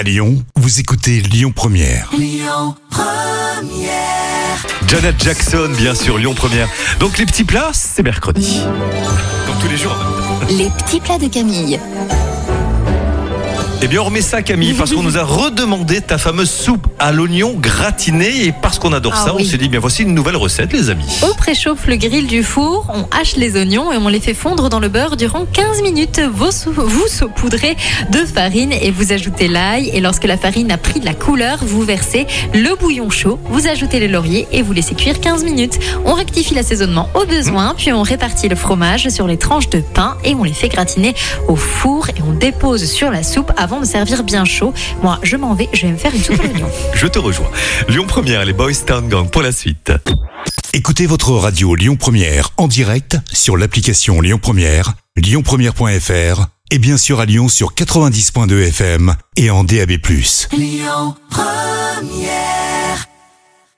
À Lyon, vous écoutez Lyon Première. Janet Jackson, bien sûr, Lyon Première. Donc les petits plats, c'est mercredi. Comme tous les jours. Les petits plats de Camille. Eh bien, on remet ça, Camille, parce qu'on nous a redemandé ta fameuse soupe à l'oignon gratiné. Et parce qu'on adore Ah ça, oui. on s'est dit, bien voici une nouvelle recette, les amis. On préchauffe le grill du four, on hache les oignons et on les fait fondre dans le beurre durant 15 minutes. Vous, vous saupoudrez de farine et vous ajoutez l'ail. Et lorsque la farine a pris de la couleur, vous versez le bouillon chaud, vous ajoutez les lauriers et vous laissez cuire 15 minutes. On rectifie l'assaisonnement au besoin, puis on répartit le fromage sur les tranches de pain et on les fait gratiner au four et on dépose sur la soupe avant de servir bien chaud. Moi, je m'en vais, je vais me faire une soupe à l'oignon. Je te rejoins. Lyon Première, les Boys Town Gang pour la suite. Écoutez votre radio Lyon Première en direct sur l'application Lyon Première, lyonpremière.fr et bien sûr à Lyon sur 90.2 FM et en DAB+.